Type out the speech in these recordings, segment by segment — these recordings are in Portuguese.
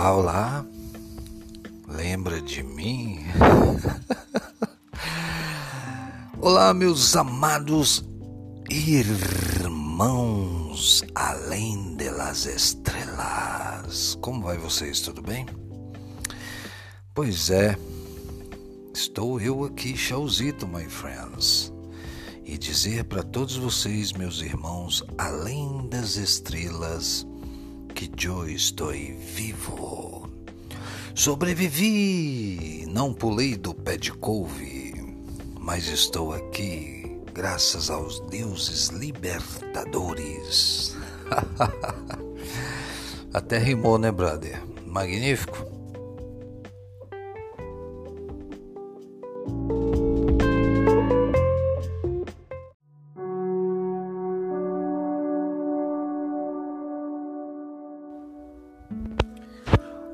Olá, olá. Lembra de mim? olá, meus amados irmãos além das estrelas. Como vai vocês? Tudo bem? Pois é, estou eu aqui, Chauzito, my friends, e dizer para todos vocês, meus irmãos, além das estrelas, que eu estou vivo. Sobrevivi, não pulei do pé de couve, mas estou aqui graças aos deuses libertadores. Até rimou, né, brother? Magnífico.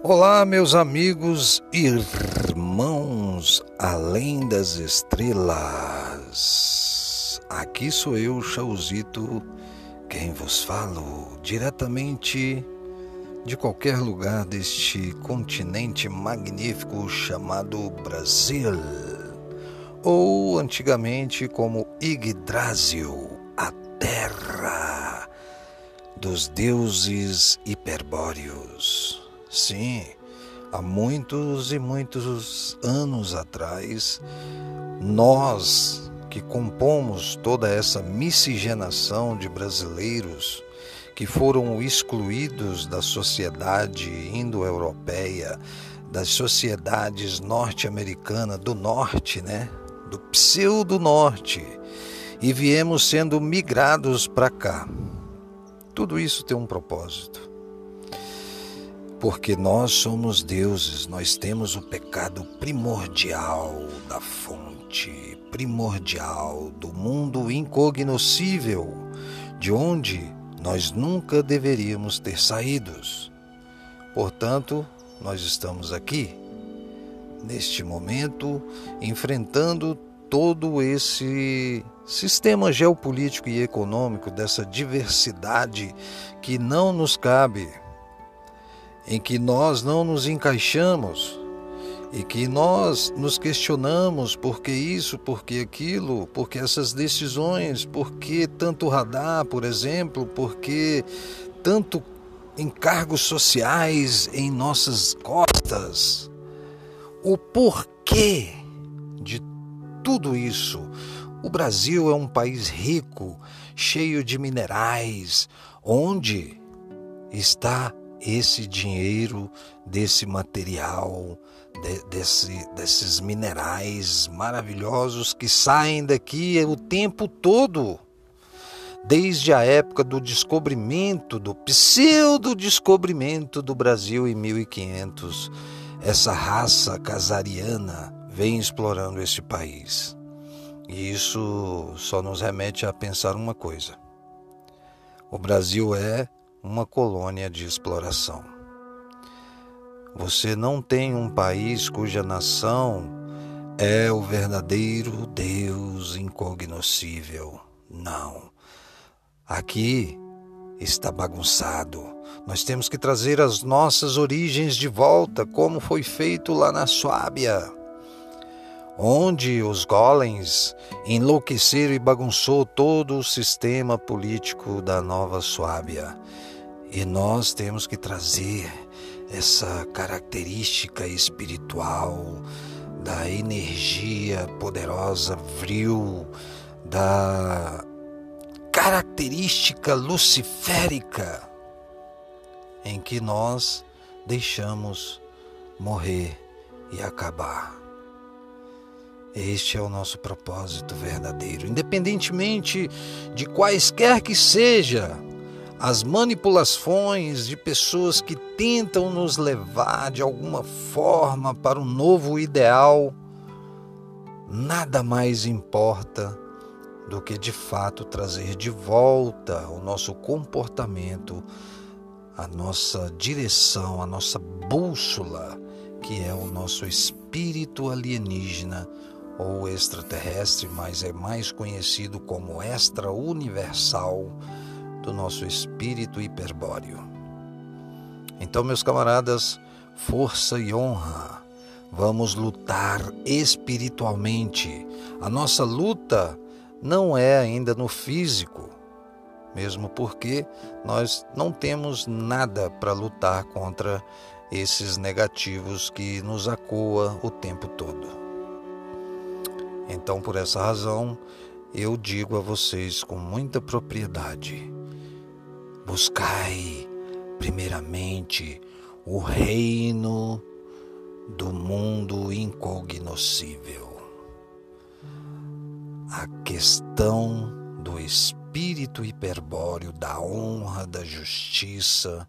Olá, meus amigos e irmãos além das estrelas. Aqui sou eu, Chauzito, quem vos falo diretamente de qualquer lugar deste continente magnífico chamado Brasil, ou antigamente como Yggdrasil, a terra dos deuses hiperbóreos. Sim, há muitos e muitos anos atrás, nós que compomos toda essa miscigenação de brasileiros que foram excluídos da sociedade indo-europeia, das sociedades norte-americanas do norte, né? Do pseudo-norte, e viemos sendo migrados para cá. Tudo isso tem um propósito porque nós somos deuses, nós temos o pecado primordial da fonte, primordial do mundo incognoscível, de onde nós nunca deveríamos ter saídos. Portanto, nós estamos aqui, neste momento, enfrentando todo esse sistema geopolítico e econômico, dessa diversidade que não nos cabe em que nós não nos encaixamos e que nós nos questionamos por que isso, por que aquilo, por que essas decisões, por que tanto radar, por exemplo, por que tanto encargos sociais em nossas costas. O porquê de tudo isso. O Brasil é um país rico, cheio de minerais, onde está esse dinheiro, desse material, de, desse, desses minerais maravilhosos que saem daqui o tempo todo. Desde a época do descobrimento, do pseudo-descobrimento do Brasil em 1500, essa raça casariana vem explorando esse país. E isso só nos remete a pensar uma coisa: o Brasil é uma colônia de exploração. Você não tem um país cuja nação é o verdadeiro Deus incognoscível. Não. Aqui está bagunçado. Nós temos que trazer as nossas origens de volta, como foi feito lá na Suábia, onde os golems enlouqueceram e bagunçou todo o sistema político da Nova Suábia. E nós temos que trazer essa característica espiritual da energia poderosa, vril, da característica luciférica em que nós deixamos morrer e acabar. Este é o nosso propósito verdadeiro, independentemente de quaisquer que seja as manipulações de pessoas que tentam nos levar de alguma forma para um novo ideal, nada mais importa do que de fato trazer de volta o nosso comportamento, a nossa direção, a nossa bússola, que é o nosso espírito alienígena ou extraterrestre, mas é mais conhecido como extra-universal do nosso espírito hiperbóreo. Então, meus camaradas, força e honra. Vamos lutar espiritualmente. A nossa luta não é ainda no físico, mesmo porque nós não temos nada para lutar contra esses negativos que nos acoa o tempo todo. Então, por essa razão, eu digo a vocês com muita propriedade: buscai primeiramente o reino do mundo incognoscível. A questão do espírito hiperbóreo, da honra, da justiça,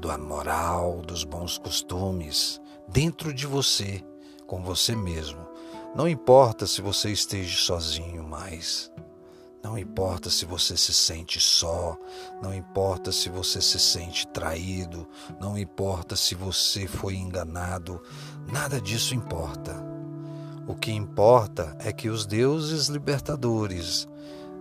da moral, dos bons costumes, dentro de você, com você mesmo. Não importa se você esteja sozinho mais. Não importa se você se sente só, não importa se você se sente traído, não importa se você foi enganado, nada disso importa. O que importa é que os deuses libertadores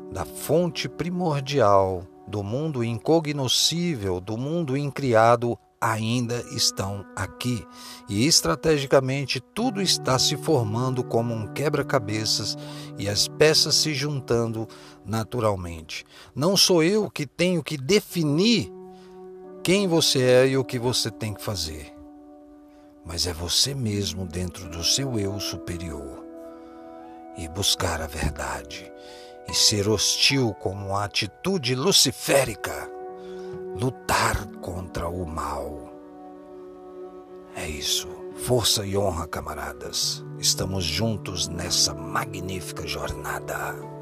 da fonte primordial do mundo incognoscível, do mundo incriado, ainda estão aqui. E estrategicamente tudo está se formando como um quebra-cabeças e as peças se juntando naturalmente. Não sou eu que tenho que definir quem você é e o que você tem que fazer, mas é você mesmo dentro do seu eu superior e buscar a verdade e ser hostil como uma atitude luciférica lutar contra o mal. É isso. Força e honra, camaradas. Estamos juntos nessa magnífica jornada.